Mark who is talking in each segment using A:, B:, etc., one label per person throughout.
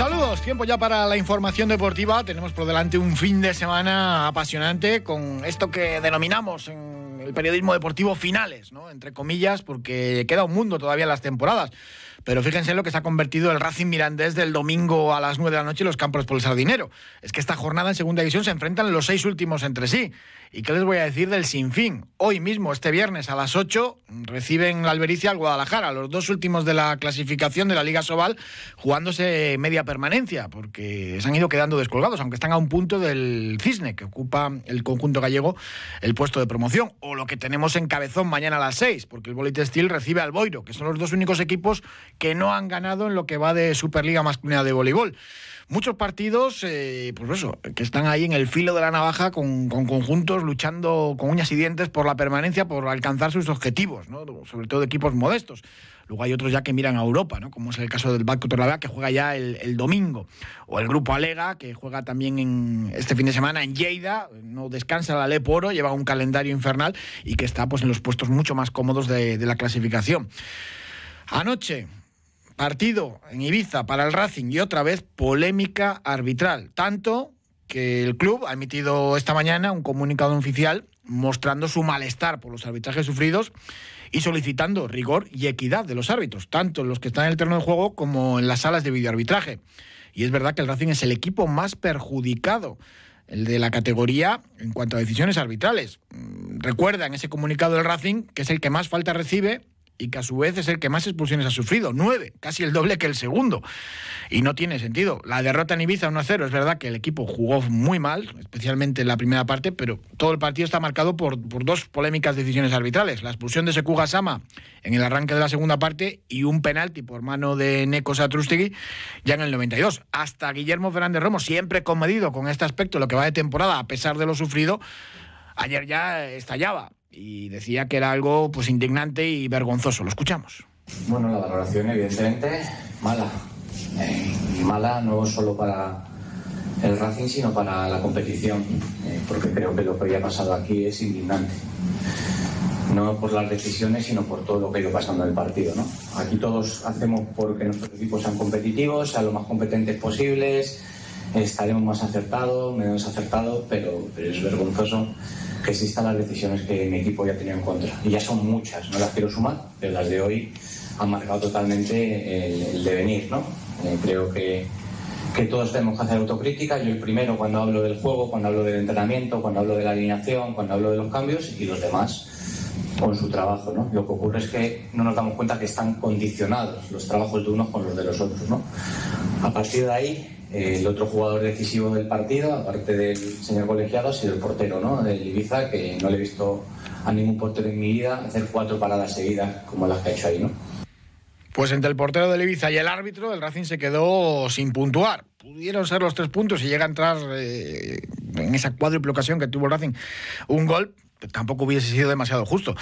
A: Saludos, tiempo ya para la información deportiva. Tenemos por delante un fin de semana apasionante con esto que denominamos en el periodismo deportivo finales, ¿no? Entre comillas, porque queda un mundo todavía en las temporadas. Pero fíjense en lo que se ha convertido el Racing Mirandés del domingo a las 9 de la noche en los Campos por el Sardinero. Es que esta jornada en segunda división se enfrentan los seis últimos entre sí. ¿Y qué les voy a decir del Sinfín? Hoy mismo, este viernes a las 8, reciben la Albericia al Guadalajara, los dos últimos de la clasificación de la Liga Sobal, jugándose media permanencia, porque se han ido quedando descolgados, aunque están a un punto del Cisne, que ocupa el conjunto gallego el puesto de promoción. O lo que tenemos en Cabezón mañana a las 6, porque el Bolite Steel recibe al Boiro, que son los dos únicos equipos que no han ganado en lo que va de Superliga Masculina de Voleibol muchos partidos, eh, pues eso, que están ahí en el filo de la navaja con, conjuntos luchando con uñas y dientes por la permanencia, por alcanzar sus objetivos, ¿no? sobre todo de equipos modestos. Luego hay otros ya que miran a Europa, ¿no? como es el caso del Banco Torlavega, que juega ya el, domingo. O el Grupo Alega, que juega también en este fin de semana en Lleida, no descansa la Leporo, lleva un calendario infernal y que está pues, en los puestos mucho más cómodos de la clasificación. Anoche, Partido en Ibiza para el Racing y otra vez polémica arbitral. Tanto que el club ha emitido esta mañana un comunicado oficial mostrando su malestar por los arbitrajes sufridos y solicitando rigor y equidad de los árbitros, tanto en los que están en el terreno de juego como en las salas de videoarbitraje. Y es verdad que el Racing es el equipo más perjudicado, el de la categoría en cuanto a decisiones arbitrales. Recuerda en ese comunicado del Racing que es el que más falta recibe y que a su vez es el que más expulsiones ha sufrido, nueve, casi el doble que el segundo. Y no tiene sentido. La derrota en Ibiza 1-0, es verdad que el equipo jugó muy mal, especialmente en la primera parte, pero todo el partido está marcado por, dos polémicas decisiones arbitrales. La expulsión de Sekuga Sama en el arranque de la segunda parte y un penalti por mano de Neko Satrustegui ya en el 92. Hasta Guillermo Fernández Romo, siempre comedido con este aspecto, lo que va de temporada, a pesar de lo sufrido, ayer ya estallaba y decía que era algo pues indignante y vergonzoso. Lo escuchamos.
B: Bueno, la valoración evidentemente mala. Eh, mala no solo para el Racing, sino para la competición, eh, porque creo que lo que había pasado aquí es indignante. No por las decisiones, sino por todo lo que ha ido pasando en el partido. ¿no? Aquí todos hacemos porque nuestros equipos sean competitivos, sean lo más competentes posibles, estaremos más acertados, menos acertados, pero, pero es vergonzoso que existan las decisiones que mi equipo ya tenía en contra. Y ya son muchas, no las quiero sumar, pero las de hoy han marcado totalmente el, devenir, ¿no? Eh, creo que, que todos tenemos que hacer autocrítica. Yo el primero cuando hablo del juego, cuando hablo del entrenamiento, cuando hablo de la alineación, cuando hablo de los cambios y los demás con su trabajo, ¿no? Lo que ocurre es que no nos damos cuenta que están condicionados los trabajos de unos con los de los otros, ¿no? A partir de ahí, el otro jugador decisivo del partido, aparte del señor colegiado, ha sido el portero ¿no? del Ibiza, que no le he visto a ningún portero en mi vida hacer cuatro paradas seguidas como las que ha hecho ahí. ¿no?
A: Pues entre el portero del Ibiza y el árbitro, el Racing se quedó sin puntuar. Pudieron ser los tres puntos y llega a entrar eh, en esa cuádruple ocasión que tuvo el Racing un gol, tampoco hubiese sido demasiado justo.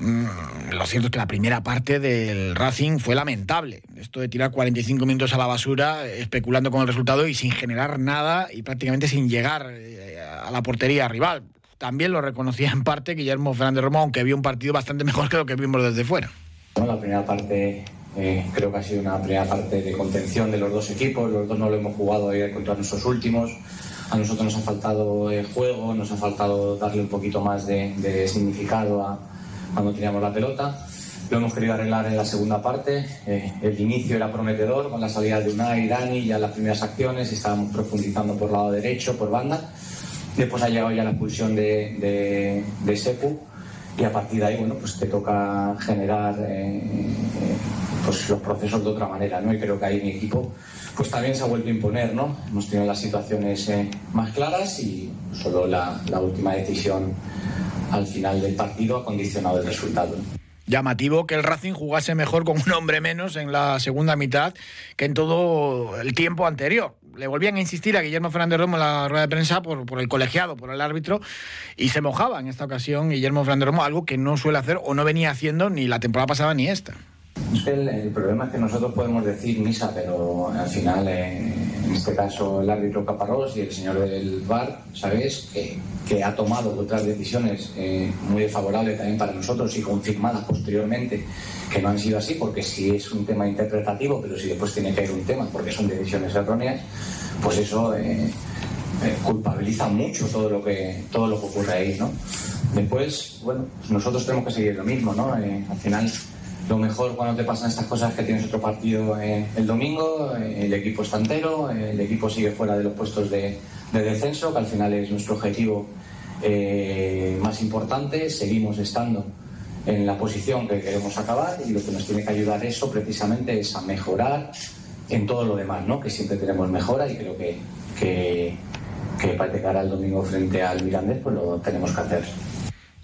A: Mm, lo cierto es que la primera parte del Racing fue lamentable. Esto de tirar 45 minutos a la basura, especulando con el resultado y sin generar nada y prácticamente sin llegar eh, a la portería rival. También lo reconocía en parte Guillermo Fernández Romo, aunque vio un partido bastante mejor que lo que vimos desde fuera.
B: la primera parte eh, creo que ha sido una primera parte de contención de los dos equipos. Los dos no lo hemos jugado contra nuestros últimos. A nosotros nos ha faltado el juego, nos ha faltado darle un poquito más de significado a cuando teníamos la pelota. Lo hemos querido arreglar en la segunda parte. Eh, el inicio era prometedor con la salida de Unai, Dani, ya las primeras acciones. Estábamos profundizando por lado derecho, por banda. Después ha llegado ya la expulsión de, de, Sepu y a partir de ahí, bueno, pues te toca generar eh, pues los procesos de otra manera, ¿no? Y creo que ahí mi equipo pues también se ha vuelto a imponer, ¿no? Hemos tenido las situaciones eh, más claras y solo la, la última decisión al final del partido ha condicionado el resultado.
A: Llamativo que el Racing jugase mejor con un hombre menos en la segunda mitad que en todo el tiempo anterior. le volvían a insistir a Guillermo Fernández Romo en la rueda de prensa por, por el colegiado, por el árbitro, y se mojaba en esta ocasión Guillermo Fernández Romo, algo que no suele hacer o no venía haciendo ni la temporada pasada ni esta.
B: Que el, problema es que nosotros podemos decir misa, pero al final, eh, en este caso, el árbitro Caparrós y el señor del VAR, ¿sabes? que ha tomado otras decisiones eh, muy desfavorables también para nosotros y confirmadas posteriormente que no han sido así, porque si es un tema interpretativo, pero si después tiene que ir un tema porque son decisiones erróneas, pues eso eh, culpabiliza mucho todo lo que todo lo que ocurre ahí, ¿no? Después, bueno, pues nosotros tenemos que seguir lo mismo, ¿no? al final lo mejor cuando te pasan estas cosas es que tienes otro partido eh, el domingo, eh, el equipo está entero, el equipo sigue fuera de los puestos de, descenso, que al final es nuestro objetivo eh, más importante. Seguimos estando en la posición que queremos acabar y lo que nos tiene que ayudar eso precisamente es a mejorar en todo lo demás, ¿no? que siempre tenemos mejora y creo que, que, que para al domingo frente al Mirandés pues lo tenemos que hacer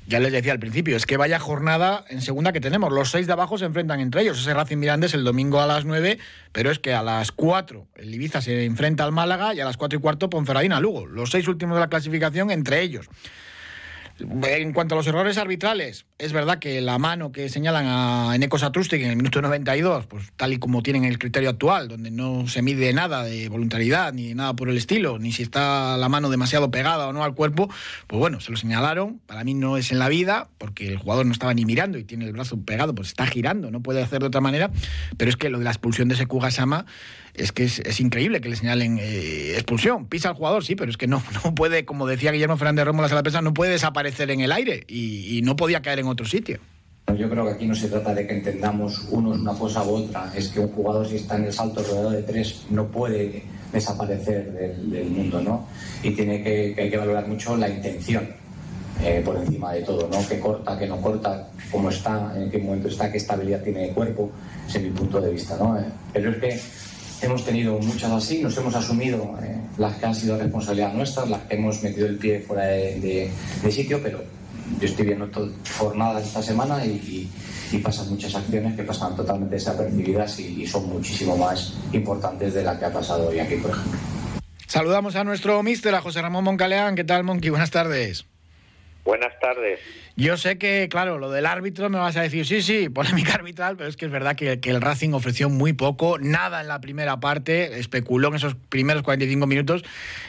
A: ya les decía al principio, es que vaya jornada en segunda que tenemos. Los seis de abajo se enfrentan entre ellos. Ese Racing Mirandés el domingo a las nueve, pero es que a las cuatro el Ibiza se enfrenta al Málaga y a las cuatro y cuarto Ponferradina Lugo. Los seis últimos de la clasificación entre ellos. En cuanto a los errores arbitrales, es verdad que la mano que señalan a Eneco Satrustik en el minuto 92, pues tal y como tienen el criterio actual, donde no se mide nada de voluntariedad ni nada por el estilo, ni si está la mano demasiado pegada o no al cuerpo, pues bueno, se lo señalaron. Para mí no es en la vida, porque el jugador no estaba ni mirando y tiene el brazo pegado, pues está girando, no puede hacer de otra manera. Pero es que lo de la expulsión de ese Kugasama es que es, increíble que le señalen eh, expulsión. Pisa al jugador, sí, pero es que no, no puede, como decía Guillermo Fernández Romo la sala de no puede desaparecer en el aire y, no podía caer en otro sitio.
B: Yo creo que aquí no se trata de que entendamos unos una cosa u otra. Es que un jugador, si está en el salto rodeado de tres, no puede desaparecer del, mundo, ¿no? Y tiene que, hay que valorar mucho la intención eh, por encima de todo, ¿no? Que corta, que no corta, cómo está, en qué momento está, qué estabilidad tiene de cuerpo, ese es mi punto de vista, ¿no? Eh, pero es que Hemos tenido muchas así, nos hemos asumido eh, las que han sido responsabilidad nuestra, las que hemos metido el pie fuera de, sitio, pero yo estoy viendo jornadas esta semana y, pasan muchas acciones que pasan totalmente desapercibidas y, son muchísimo más importantes de la que ha pasado hoy aquí, por ejemplo.
A: Saludamos a nuestro mister, a José Ramón Moncaleán. ¿Qué tal, Monqui? Buenas tardes.
C: Buenas tardes.
A: Yo sé que, claro, lo del árbitro me vas a decir, sí, sí, polémica arbitral, pero es que es verdad que, el Racing ofreció muy poco, nada en la primera parte, especuló en esos primeros 45 minutos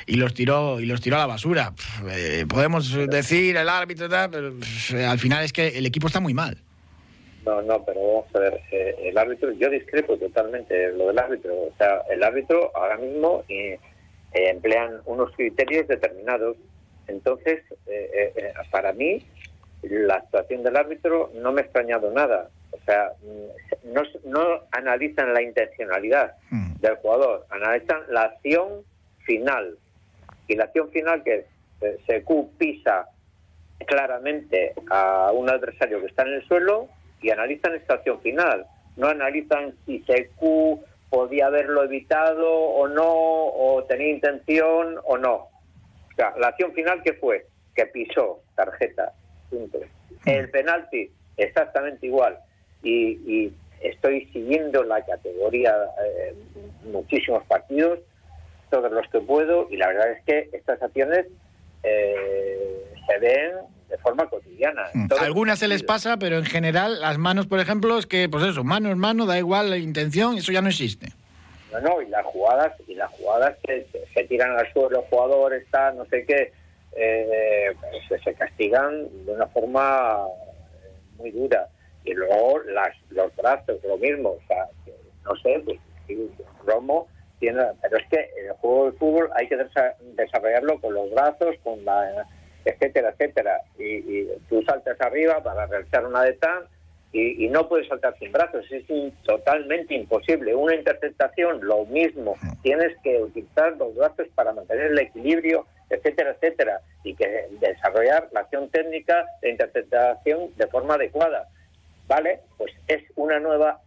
A: y los tiró, y los tiró a la basura. Eh, podemos decir el árbitro, pero al final es que el equipo está muy mal.
C: No, no, pero vamos a ver, eh, el árbitro, yo discrepo totalmente lo del árbitro. O sea, el árbitro ahora mismo eh, emplean unos criterios determinados entonces, eh, eh, eh, para mí, la actuación del árbitro no me ha extrañado nada. O sea, mm, no, no analizan la intencionalidad hmm. del jugador, analizan la acción final. Y la acción final que es, Secu pisa claramente a un adversario que está en el suelo y analizan esta acción final. No analizan si Secu podía haberlo evitado o no, o tenía intención o no la acción final que fue que pisó tarjeta, punto. El penalti exactamente igual y, estoy siguiendo la categoría eh, muchísimos partidos, todos los que puedo y la verdad es que estas acciones eh, se ven de forma cotidiana.
A: Mm. Algunas se les pasa, pero en general las manos, por ejemplo, es que, pues eso, mano es mano, da igual la intención, eso ya no existe.
C: No, y las jugadas, y las jugadas que se tiran al suelo, los jugadores, está, no sé qué, eh, pues se, castigan de una forma eh, muy dura. Y luego las, los brazos, lo mismo, o sea, no sé, pues Romo tiene, pero es que el juego de fútbol hay que desarrollarlo con los brazos, con la etcétera, etcétera. Y, y tú saltas arriba para realizar una de tan y, no puedes saltar sin brazos, es totalmente imposible. Una interceptación, lo mismo, tienes que utilizar los brazos para mantener el equilibrio, etcétera, etcétera, y que desarrollar la acción técnica de interpretación de forma adecuada. ¿Vale? Pues es una nueva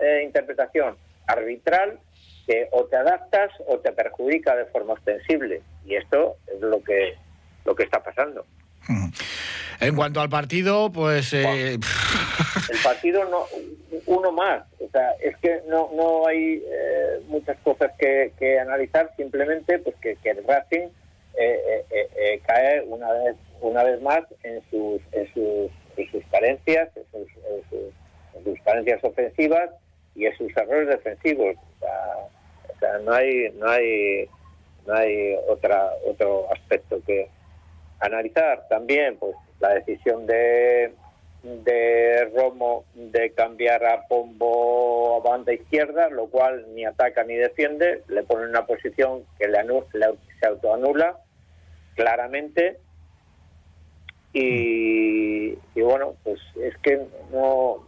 C: eh, interpretación arbitral que o te adaptas o te perjudica de forma ostensible. Y esto es lo que, lo que está pasando.
A: En cuanto al partido, pues... Eh,
C: el partido no, uno más. O sea, es que no, no hay... Eh, muchas cosas que, analizar, simplemente pues que, el Racing eh, eh, cae una vez una vez más en sus en sus, en sus carencias, en sus, sus, carencias ofensivas y en sus errores defensivos. O sea, no hay no hay no hay otra otro aspecto que analizar también pues la decisión de de Romo de cambiar a Pombo a banda izquierda, lo cual ni ataca ni defiende, le pone en una posición que le, se autoanula claramente. Y, bueno, pues es que no.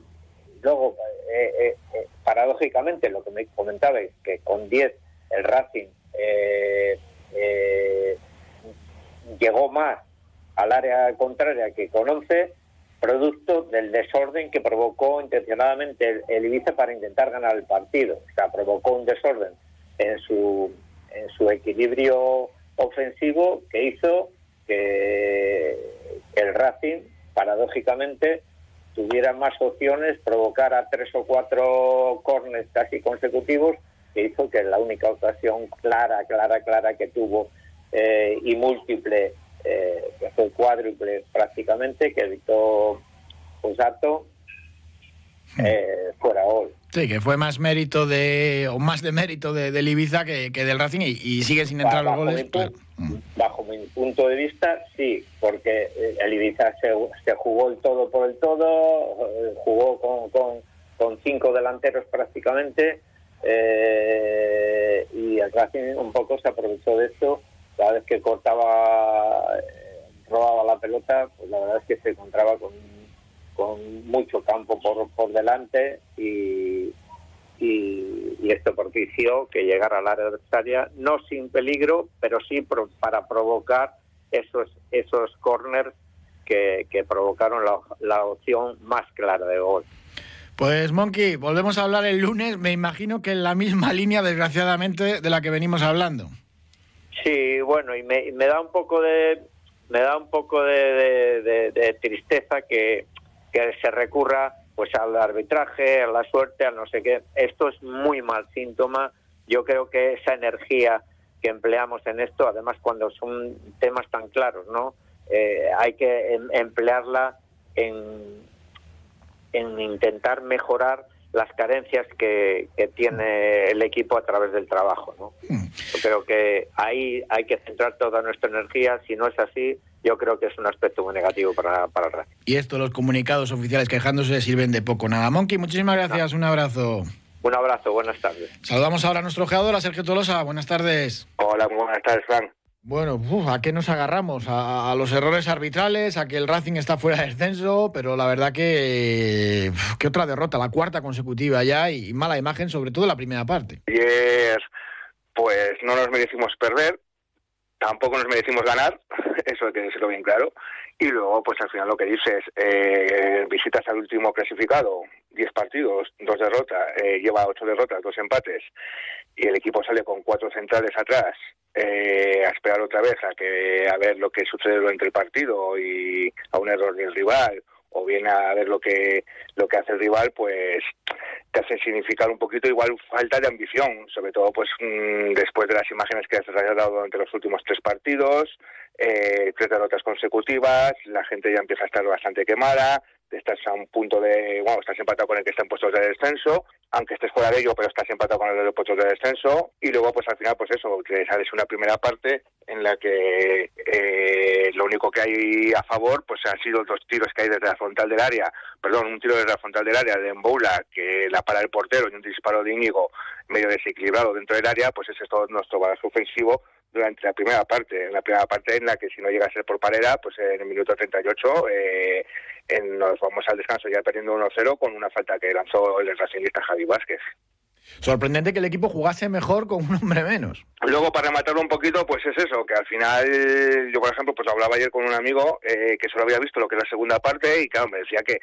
C: Luego, eh, eh, eh, paradójicamente, lo que me comentabais, que con 10 el Racing llegó más al área contraria que con 11 producto del desorden que provocó intencionadamente el, Ibiza para intentar ganar el partido. O sea, provocó un desorden en su, en su equilibrio ofensivo que hizo que el Racing, paradójicamente, tuviera más opciones, provocara tres o cuatro corners casi consecutivos, que hizo que la única ocasión clara, clara, clara que tuvo eh, y múltiple eh, que fue cuádruple prácticamente, que evitó Posato hmm. eh, fuera hoy.
A: Sí, que fue más mérito de, o más de mérito de, del Ibiza que, del Racing y, sigue sin entrar los goles.
C: Hmm. Bajo mi punto de vista, sí, porque eh, el Ibiza se, se jugó el todo por el todo, eh, jugó con, con, con cinco delanteros prácticamente, y el Racing un poco se aprovechó de esto cada vez que cortaba, eh, robaba la pelota, pues la verdad es que se encontraba con, mucho campo por, por delante y, y, esto propició que llegara al área adversaria, no sin peligro, pero sí para provocar esos, esos corners que, que provocaron la, la opción más clara de gol.
A: Pues Monkey, volvemos a hablar el lunes, me imagino que en la misma línea, desgraciadamente, de la que venimos hablando.
C: Sí, bueno, y me, da un poco de me da un poco de, tristeza que, se recurra pues al arbitraje, a la suerte, a no sé qué. Esto es muy mal síntoma. Yo creo que esa energía que empleamos en esto, además cuando son temas tan claros, ¿no? Eh, hay que em, emplearla en, en intentar mejorar las carencias que, tiene el equipo a través del trabajo. ¿no? Yo creo que ahí hay que centrar toda nuestra energía. Si no es así, yo creo que es un aspecto muy negativo para, para el Racing.
A: Y esto, los comunicados oficiales quejándose, sirven de poco nada. Monkey, muchísimas gracias. Un abrazo.
C: Un abrazo, buenas tardes.
A: Saludamos ahora a nuestro jugador, a Sergio Tolosa. Buenas tardes.
D: Hola, muy buenas tardes, Frank.
A: Bueno, ¿a qué nos agarramos? A, los errores arbitrales, a que el Racing está fuera de descenso, pero la verdad que, ¿Qué otra derrota, la cuarta consecutiva ya y, mala imagen, sobre todo la primera parte.
D: Ayer, pues no nos merecimos perder, tampoco nos merecimos ganar, eso hay que decirlo bien claro. Y luego, pues al final lo que dices, eh, visitas al último clasificado, 10 partidos, dos derrotas, eh, lleva ocho derrotas, dos empates, y el equipo sale con cuatro centrales atrás eh, a esperar otra vez a que a ver lo que sucede durante el partido y a un error del rival o bien a ver lo que lo que hace el rival pues te hace significar un poquito igual falta de ambición sobre todo pues mm, después de las imágenes que has dado durante los últimos tres partidos eh, tres derrotas consecutivas la gente ya empieza a estar bastante quemada estás a un punto de, bueno, estás empatado con el que está en puestos de descenso, aunque estés fuera de ello, pero estás empatado con el de puestos de descenso, y luego pues al final pues eso, que sales una primera parte en la que eh, lo único que hay a favor pues han sido dos tiros que hay desde la frontal del área, perdón, un tiro desde la frontal del área de Mboula que la para el portero y un disparo de Íñigo medio desequilibrado dentro del área, pues ese es todo nuestro bagaje ofensivo durante la primera parte, en la primera parte en la que si no llega a ser por parera, pues en el minuto 38 eh, en, nos vamos al descanso ya perdiendo 1-0 con una falta que lanzó el racingista Javi Vázquez.
A: Sorprendente que el equipo jugase mejor con un hombre menos.
D: Luego, para rematarlo un poquito, pues es eso, que al final, yo por ejemplo, pues hablaba ayer con un amigo eh, que solo había visto lo que es la segunda parte y claro, me decía que,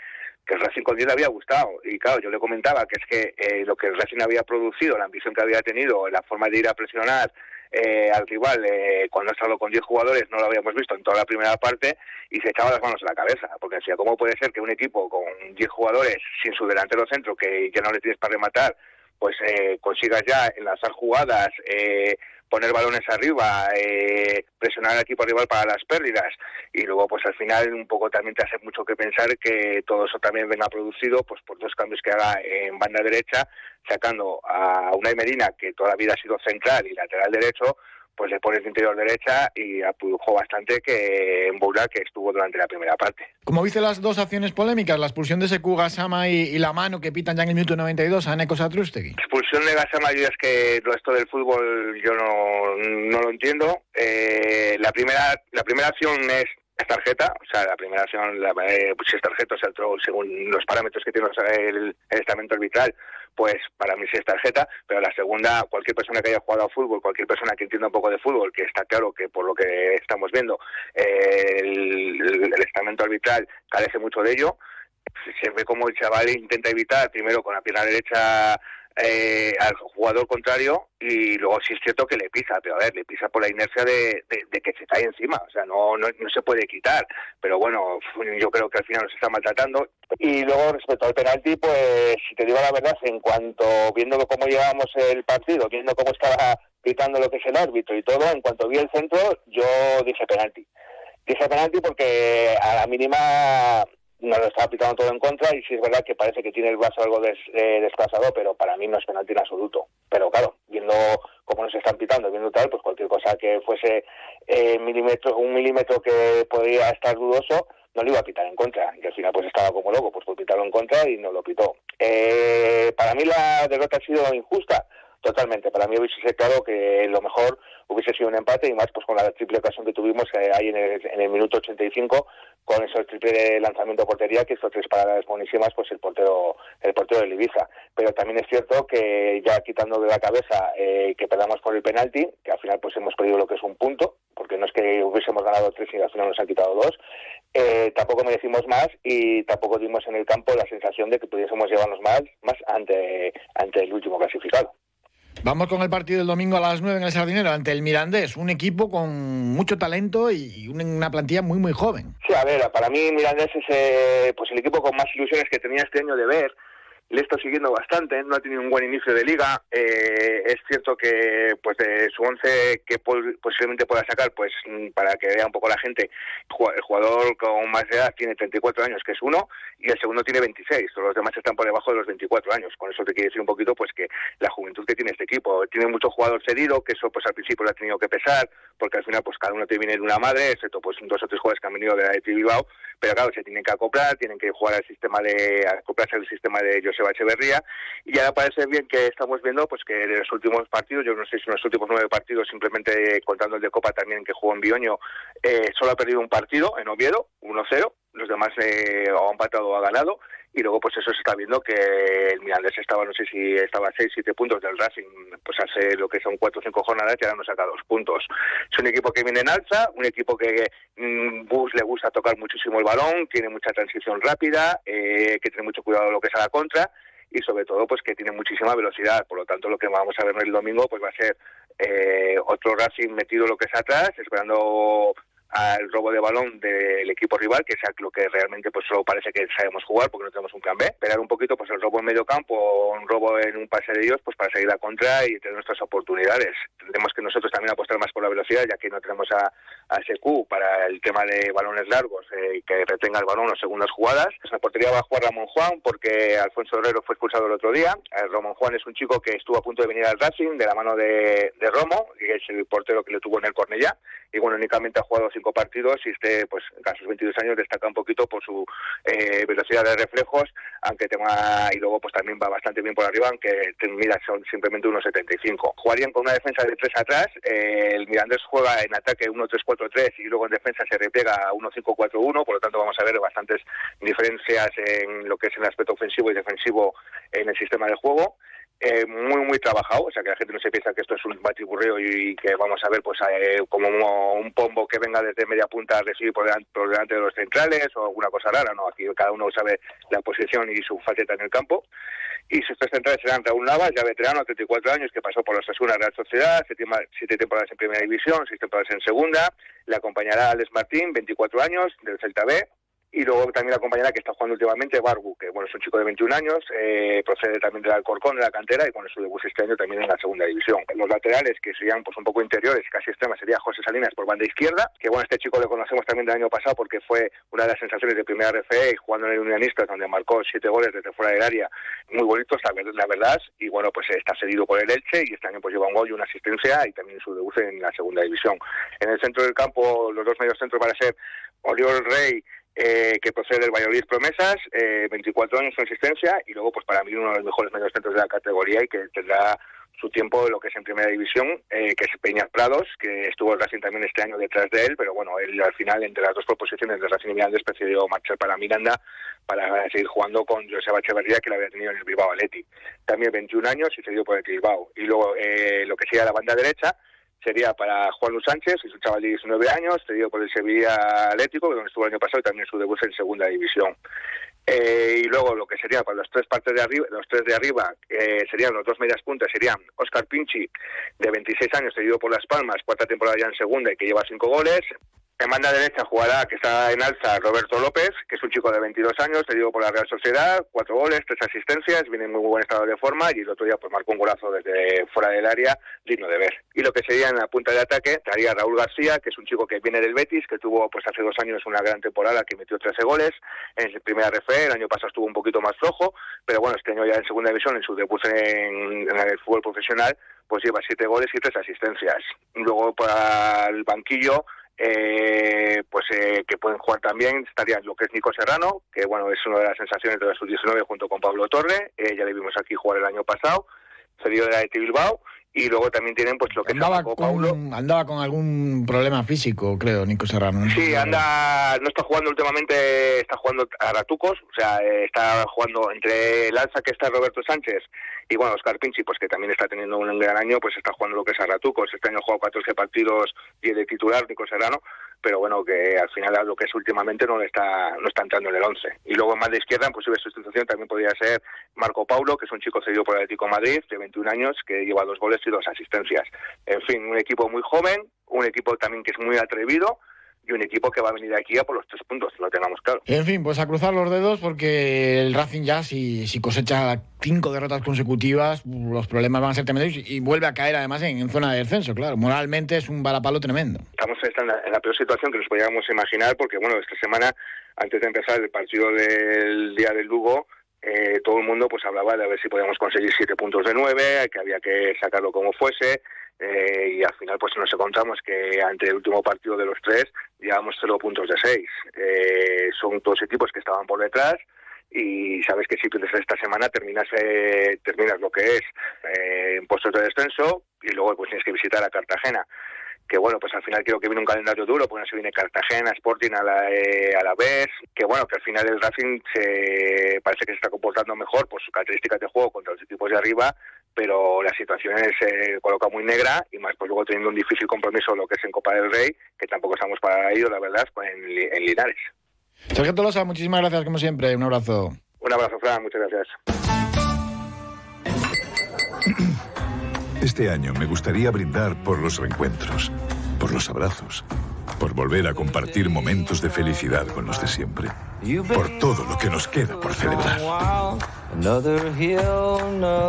D: que el Racing con 10 le había gustado. Y claro, yo le comentaba que es que eh, lo que el Racing había producido, la ambición que había tenido, la forma de ir a presionar, eh, al rival eh, cuando ha estado con 10 jugadores, no lo habíamos visto en toda la primera parte y se echaba las manos en la cabeza, porque decía, ¿cómo puede ser que un equipo con 10 jugadores sin su delantero centro, que ya no le tienes para rematar, pues eh, consigas ya enlazar jugadas, eh, poner balones arriba, eh, presionar al equipo rival para las pérdidas. Y luego pues al final un poco también te hace mucho que pensar que todo eso también venga producido pues por dos cambios que haga en banda derecha sacando a Unai Medina que toda la vida ha sido central y lateral derecho pues le pones de interior derecha y apujó bastante que en Boula que estuvo durante la primera parte.
A: Como viste las dos acciones polémicas, la expulsión de Seku Gasama y, la mano que pitan ya en el minuto 92 a Neko Satrustegui.
D: Expulsión de Gasama, yo es que esto del fútbol yo no, no lo entiendo. Eh, la primera la primera acción es tarjeta, o sea, la primera acción, la, eh, pues si es tarjeta, o sea, según los parámetros que tiene el, el estamento arbitral, pues para mí sí es tarjeta, pero la segunda, cualquier persona que haya jugado a fútbol, cualquier persona que entienda un poco de fútbol, que está claro que por lo que estamos viendo, el, el, estamento arbitral carece mucho de ello, se ve como el chaval intenta evitar primero con la pierna derecha eh, al jugador contrario y luego sí es cierto que le pisa, pero a ver, le pisa por la inercia de, que se cae encima, o sea, no, no, se puede quitar, pero bueno, yo creo que al final nos está maltratando. Y luego respecto al penalti, pues si te digo la verdad, en cuanto viendo cómo llevábamos el partido, viendo cómo estaba pitando lo que es el árbitro y todo, en cuanto vi el centro, yo dije penalti. Dije penalti porque a la mínima no lo estaba pitando todo en contra y sí es verdad que parece que tiene el brazo algo des, eh, desplazado, pero para mí no es penalti en absoluto. Pero claro, viendo cómo nos están pitando, viendo tal, pues cualquier cosa que fuese eh, milímetro, un milímetro que podría estar dudoso, no lo iba a pitar en contra. Y al final pues estaba como loco, pues por pitarlo en contra y no lo pitó. Eh, para mí la derrota ha sido injusta Totalmente. Para mí hubiese sido claro que lo mejor hubiese sido un empate y más pues con la triple ocasión que tuvimos eh, ahí en el, en el minuto 85 con ese triple lanzamiento a portería que hizo tres paradas buenísimas pues el portero el portero de Ibiza. Pero también es cierto que ya quitando de la cabeza eh, que perdamos por el penalti, que al final pues hemos perdido lo que es un punto, porque no es que hubiésemos ganado tres y al final nos han quitado dos, eh, tampoco merecimos más y tampoco dimos en el campo la sensación de que pudiésemos llevarnos más, más ante, ante el último clasificado.
A: Vamos con el partido del domingo a las 9 en el Sardinero ante el Mirandés, un equipo con mucho talento y una plantilla muy muy joven.
D: Sí, a ver, para mí Mirandés es eh, pues el equipo con más ilusiones que tenía este año de ver le está siguiendo bastante, no ha tenido un buen inicio de liga. Eh, es cierto que pues de su once que posiblemente pueda sacar, pues mm, para que vea un poco la gente, el jugador con más edad tiene 34 años, que es uno, y el segundo tiene 26. Los demás están por debajo de los 24 años. Con eso te quiere decir un poquito pues que la juventud que tiene este equipo. Tiene mucho jugador cedido, que eso pues al principio le ha tenido que pesar, porque al final pues cada uno te viene de una madre, excepto pues dos o tres jugadores que han venido de la de Bilbao, pero claro, se tienen que acoplar, tienen que jugar al sistema de acoplarse al sistema de Joseba Echeverría y ahora parece bien que estamos viendo pues que en los últimos partidos, yo no sé si en los últimos nueve partidos, simplemente contando el de Copa también que jugó en Bioño, eh, solo ha perdido un partido en Oviedo, 1-0, los demás eh, han empatado o ha ganado y luego pues eso se está viendo que el Mirandés estaba, no sé si estaba a 6, 7 puntos del Racing, pues hace lo que son 4 o 5 jornadas y ahora nos saca dos puntos. Es un equipo que viene en alza, un equipo que mm, Bus le gusta tocar muchísimo el balón, tiene mucha transición rápida, eh, que tiene mucho cuidado lo que es a la contra y sobre todo pues que tiene muchísima velocidad, por lo tanto lo que vamos a ver el domingo pues va a ser eh, otro Racing metido lo que es atrás, esperando al robo de balón del equipo rival, que es lo que realmente pues solo parece que sabemos jugar porque no tenemos un plan B. Esperar un poquito pues el robo en medio campo, un robo en un pase de ellos, pues para seguir a contra y tener nuestras oportunidades. Tendremos que nosotros también apostar más por la velocidad, ya que no tenemos a, a SQ para el tema de balones largos eh, que retenga el balón o segundas jugadas. En la portería va a jugar Ramón Juan porque Alfonso Herrero fue expulsado el otro día. Eh, Ramón Juan es un chico que estuvo a punto de venir al Racing de la mano de, de Romo, que es el portero que le tuvo en el Cornellá. Y bueno, únicamente ha jugado cinco partidos y este, pues en sus 22 años destaca un poquito por su eh, velocidad de reflejos, aunque tema, y luego pues también va bastante bien por arriba, aunque mira, son simplemente unos 75. Jugarían con una defensa de tres atrás, eh, el Mirandés juega en ataque 1-3-4-3 y luego en defensa se repega a 1-5-4-1, por lo tanto vamos a ver bastantes diferencias en lo que es el aspecto ofensivo y defensivo en el sistema de juego. Eh, muy muy trabajado, o sea que la gente no se piensa que esto es un batiburreo y que vamos a ver pues eh, como un, pombo que venga desde media punta a recibir por delante, de los centrales o alguna cosa rara, no, aquí cada uno sabe la posición y su faceta en el campo. Y sus tres centrales serán Raúl Navas, ya veterano, 34 años, que pasó por la Sasuna Real Sociedad, siete temporadas en Primera División, seis temporadas en Segunda. Le acompañará Alex Martín, 24 años, del Celta B, y luego también la compañera que está jugando últimamente, Barbu, que bueno, es un chico de 21 años, eh, procede también del Alcorcón, de la cantera, y con su debut este año también en la segunda división. Los laterales, que serían pues un poco interiores, casi extremas, sería José Salinas por banda izquierda, que bueno, este chico lo conocemos también del año pasado porque fue una de las sensaciones de primera RFE jugando en el Unionistas, donde marcó siete goles desde fuera del área, muy bonitos, la, la verdad, y bueno, pues está cedido por el Elche, y este año pues lleva un gol y una asistencia, y también su debut en la segunda división. En el centro del campo, los dos medios centros van a ser Oriol Rey, eh, que procede del Valladolid Promesas, eh, 24 años de existencia y luego pues para mí uno de los mejores medios centros de la categoría y que tendrá su tiempo de lo que es en primera división, eh, que es Peñas Prados, que estuvo el Racing también este año detrás de él, pero bueno, él al final entre las dos proposiciones de Racing y Miranda prefirió marchar para Miranda para seguir jugando con Joseba Echeverría, que la había tenido en el Bilbao Atleti. También 21 años y se dio por el Bilbao. Y luego eh, lo que sería la banda derecha, sería para Juan Luis Sánchez, es un chaval de 19 años, cedido por el Sevilla Atlético, donde estuvo el año pasado y también su debut en segunda división. Eh, y luego lo que sería para los tres partes de arriba, los tres de arriba, eh, serían los dos medias puntas, serían Oscar Pinchi, de 26 años, cedido por Las Palmas, cuarta temporada ya en segunda y que lleva cinco goles, en banda derecha jugará, que está en alza, Roberto López, que es un chico de 22 años, te digo por la Real Sociedad, cuatro goles, tres asistencias, viene en muy buen estado de forma y el otro día pues marcó un golazo desde fuera del área, digno de ver. Y lo que sería en la punta de ataque, estaría Raúl García, que es un chico que viene del Betis, que tuvo pues hace dos años una gran temporada, que metió 13 goles en el primera RF, el año pasado estuvo un poquito más flojo, pero bueno, este año ya en segunda división, en su debut en, en el fútbol profesional, pues lleva siete goles y tres asistencias. Luego para el banquillo, eh, pues eh, que pueden jugar también estarían lo que es Nico Serrano, que bueno es una de las sensaciones de la sub-19 junto con Pablo Torre, eh, ya le vimos aquí jugar el año pasado, cedido de la de Bilbao, y luego también tienen pues lo que
A: andaba con, Paulo. Andaba con algún problema físico, creo, Nico Serrano.
D: Sí, anda, no está jugando últimamente, está jugando a ratucos, o sea, eh, está jugando entre el alza que está Roberto Sánchez y bueno, Oscar Pinchi, pues que también está teniendo un gran año, pues está jugando lo que es a ratucos. Este año jugado 14 partidos y de titular, Nico Serrano, pero bueno, que al final a lo que es últimamente no le está, no está entrando en el 11. Y luego más de izquierda, en posible sustitución, también podría ser Marco Paulo, que es un chico cedido por el Atlético Madrid, de 21 años, que lleva dos goles y dos asistencias. En fin, un equipo muy joven, un equipo también que es muy atrevido, y un equipo que va a venir aquí a por los tres puntos, lo tengamos claro.
A: En fin, pues a cruzar los dedos porque el Racing ya, si, si cosecha cinco derrotas consecutivas, los problemas van a ser tremendos y vuelve a caer además en, zona de descenso, claro. Moralmente es un balapalo tremendo.
D: Estamos en la, en la peor situación que nos podíamos imaginar porque, bueno, esta semana, antes de empezar el partido del día del Lugo, eh, todo el mundo pues hablaba de a ver si podíamos conseguir siete puntos de nueve, que había que sacarlo como fuese, eh, y al final pues nos encontramos que ante el último partido de los tres llevamos cero puntos de seis. Eh, son dos equipos que estaban por detrás y sabes que si pierdes esta semana terminas eh, terminas lo que es eh, en puestos de descenso y luego pues tienes que visitar a Cartagena que bueno, pues al final creo que viene un calendario duro, porque no se viene Cartagena, Sporting a la, eh, a la vez, que bueno, que al final el Racing se, parece que se está comportando mejor por sus características de juego contra los equipos de arriba, pero la situación se coloca muy negra y más pues luego teniendo un difícil compromiso lo que es en Copa del Rey, que tampoco estamos para ello, la verdad, en, en Linares.
A: Sergio Tolosa, muchísimas gracias como siempre, un abrazo.
D: Un abrazo, Fran, muchas gracias.
E: Este año me gustaría brindar por los reencuentros, por los abrazos, por volver a compartir momentos de felicidad con los de siempre, por todo lo que nos queda por celebrar.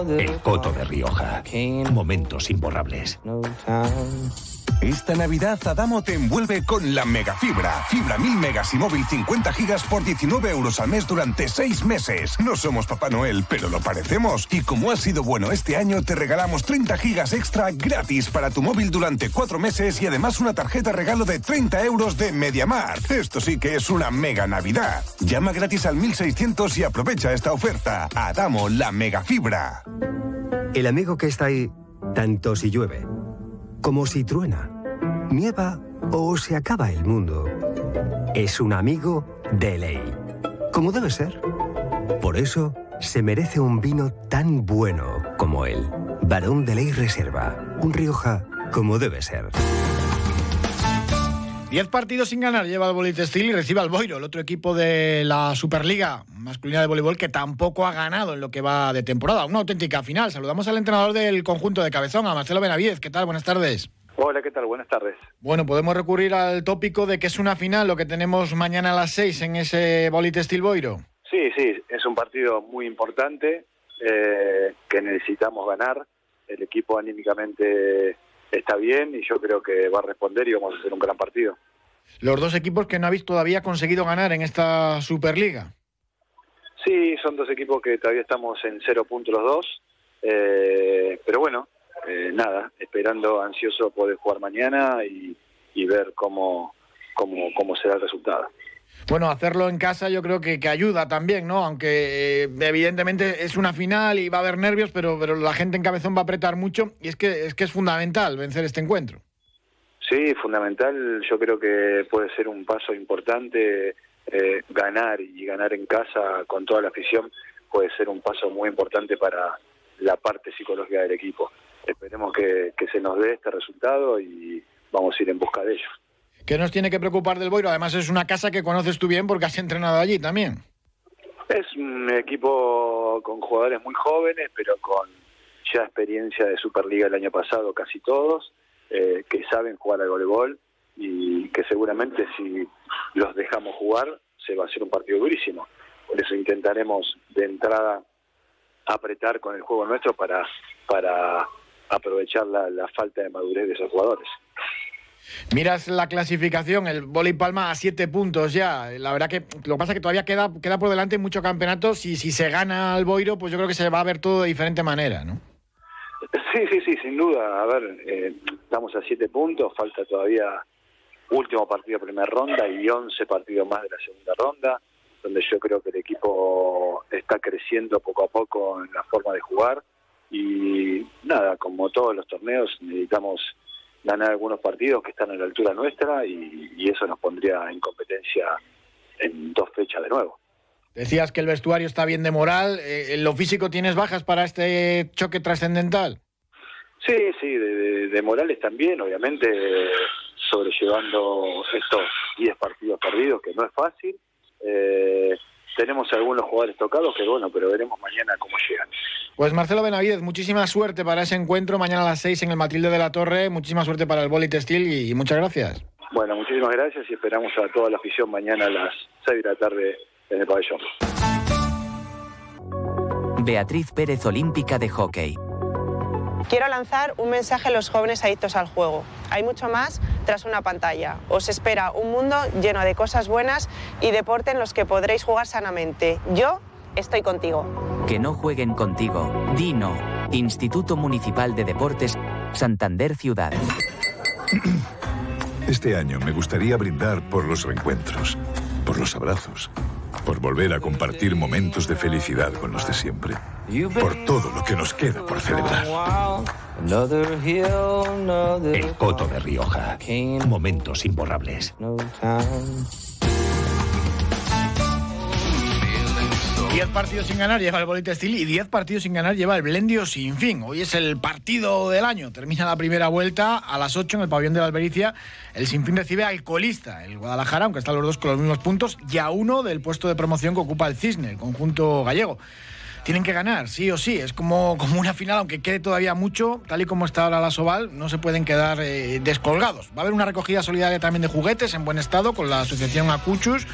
F: El Coto de Rioja. Momentos imborrables.
G: Esta Navidad Adamo te envuelve con la megafibra. Fibra 1000 megas y móvil 50 gigas por 19 euros al mes durante 6 meses. No somos Papá Noel, pero lo parecemos. Y como ha sido bueno este año, te regalamos 30 gigas extra gratis para tu móvil durante 4 meses y además una tarjeta regalo de 30 euros de Mediamar. Esto sí que es una mega Navidad. Llama gratis al 1600 y aprovecha esta oferta. Adamo, la megafibra.
H: El amigo que está ahí, tanto si llueve como si truena, nieva o se acaba el mundo. Es un amigo de ley, como debe ser. Por eso se merece un vino tan bueno como él. Barón de Ley Reserva, un Rioja como debe ser.
A: Diez partidos sin ganar lleva el Bolitestil y recibe al Boiro, el otro equipo de la Superliga masculina de voleibol que tampoco ha ganado en lo que va de temporada. Una auténtica final. Saludamos al entrenador del conjunto de Cabezón, a Marcelo Benavides. ¿Qué tal? Buenas tardes.
I: Hola, ¿qué tal? Buenas tardes.
A: Bueno, podemos recurrir al tópico de que es una final lo que tenemos mañana a las 6 en ese Bolite Boiro.
I: Sí, sí, es un partido muy importante eh, que necesitamos ganar. El equipo anímicamente está bien y yo creo que va a responder y vamos a hacer un gran partido.
A: Los dos equipos que no habéis todavía conseguido ganar en esta Superliga.
I: Sí, son dos equipos que todavía estamos en cero puntos los dos, eh, pero bueno, eh, nada, esperando ansioso poder jugar mañana y, ver cómo, cómo, cómo será el resultado.
A: Bueno, hacerlo en casa yo creo que, que ayuda también, ¿no? Aunque eh, evidentemente es una final y va a haber nervios, pero, pero la gente en cabezón va a apretar mucho y es que es que es fundamental vencer este encuentro.
I: Sí, fundamental. Yo creo que puede ser un paso importante eh, ganar y ganar en casa con toda la afición puede ser un paso muy importante para la parte psicológica del equipo. Esperemos que, se nos dé este resultado y vamos a ir en busca de ello.
A: ¿Qué nos tiene que preocupar del Boiro? Además es una casa que conoces tú bien porque has entrenado allí también.
I: Es un equipo con jugadores muy jóvenes, pero con ya experiencia de Superliga el año pasado, casi todos, eh, que saben jugar al voleibol y que seguramente si los dejamos jugar se va a hacer un partido durísimo. Por eso intentaremos de entrada apretar con el juego nuestro para, para aprovechar la, falta de madurez de esos jugadores.
A: Miras la clasificación, el Boli Palma a siete puntos ya. La verdad que lo que pasa es que todavía queda, queda por delante mucho campeonato. Si, si se gana al Boiro, pues yo creo que se va a ver todo de diferente manera, ¿no?
I: Sí, sí, sí, sin duda. A ver, eh, estamos a siete puntos, falta todavía último partido de primera ronda y once partidos más de la segunda ronda, donde yo creo que el equipo está creciendo poco a poco en la forma de jugar y nada, como todos los torneos necesitamos ganar algunos partidos que están a la altura nuestra y, eso nos pondría en competencia en dos fechas de nuevo.
A: Decías que el vestuario está bien de moral. Eh, ¿En lo físico tienes bajas para este choque trascendental?
I: Sí, sí, de, de, morales también, obviamente, sobrellevando estos 10 partidos perdidos, que no es fácil. Eh, tenemos algunos jugadores tocados que bueno, pero veremos mañana cómo llegan.
A: Pues Marcelo Benavidez, muchísima suerte para ese encuentro mañana a las 6 en el Matilde de la Torre, muchísima suerte para el Boli Textil y, muchas gracias.
I: Bueno, muchísimas gracias y esperamos a toda la afición mañana a las 6 de la tarde en el pabellón.
J: Beatriz Pérez Olímpica de Hockey.
K: Quiero lanzar un mensaje a los jóvenes adictos al juego. Hay mucho más tras una pantalla. Os espera un mundo lleno de cosas buenas y deporte en los que podréis jugar sanamente. Yo estoy contigo.
J: Que no jueguen contigo. Dino, Instituto Municipal de Deportes, Santander Ciudad.
E: Este año me gustaría brindar por los reencuentros, por los abrazos, por volver a compartir momentos de felicidad con los de siempre, por todo lo que nos queda por celebrar.
F: El Coto de Rioja. Momentos imborrables.
A: Diez partidos sin ganar lleva el Bolita Steel y diez partidos sin ganar lleva el Blendio sin fin. Hoy es el partido del año. Termina la primera vuelta a las 8 en el pabellón de la Albericia. El Sinfín recibe al colista, el Guadalajara, aunque están los dos con los mismos puntos, y a uno del puesto de promoción que ocupa el Cisne, el conjunto gallego tienen que ganar, sí o sí. Es como, como una final, aunque quede todavía mucho, tal y como está ahora la Soval, no se pueden quedar eh, descolgados. Va a haber una recogida solidaria también de juguetes en buen estado con la asociación Acuchus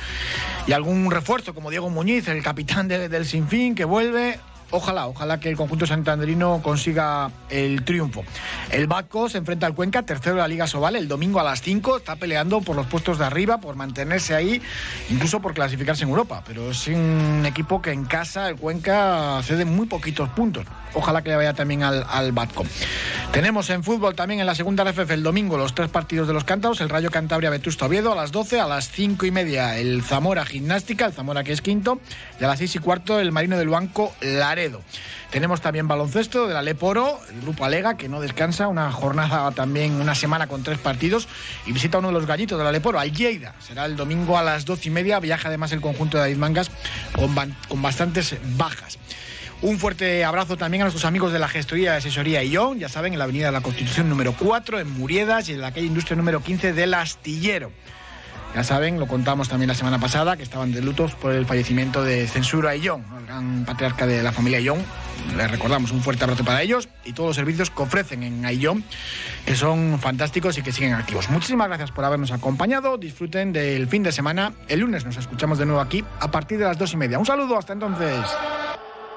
A: y algún refuerzo, como Diego Muñiz, el capitán del Sinfín, que vuelve. Ojalá, ojalá que el conjunto santandrino consiga el triunfo. El Baco se enfrenta al Cuenca, tercero de la Liga Sobal, el domingo a las 5. Está peleando por los puestos de arriba, por mantenerse ahí, incluso por clasificarse en Europa. Pero es un equipo que en casa, el Cuenca, cede muy poquitos puntos. Ojalá que le vaya también al, al. Tenemos en fútbol también en la segunda RFF el domingo los tres partidos de los cántabros, el Rayo Cantabria Vetusto Oviedo a las 12, a las 5 y media el Zamora Gimnástica, el Zamora que es quinto, y a las 6 y cuarto el Marino del Banco Tenemos también baloncesto de la Leporo, el grupo Alega, que no descansa, una jornada también, una semana con tres partidos, y visita uno de los gallitos de la Leporo, al Lleida. Será el domingo a las 12 y media, viaja además el conjunto de David Mangas con, con bastantes bajas. Un fuerte abrazo también a nuestros amigos de la gestoría de asesoría ION, ya saben, en la avenida de la Constitución número 4, en Muriedas y en la calle Industria número 15 del Astillero. Ya saben, lo contamos también la semana pasada, que estaban de lutos por el fallecimiento de Censura Ayllón, el gran patriarca de la familia Ayllón. Les recordamos un fuerte abrazo para ellos y todos los servicios que ofrecen en Ayllón, que son fantásticos y que siguen activos. Muchísimas gracias por habernos acompañado. Disfruten del fin de semana. El lunes nos escuchamos de nuevo aquí a partir de las dos y media. Un saludo, hasta entonces.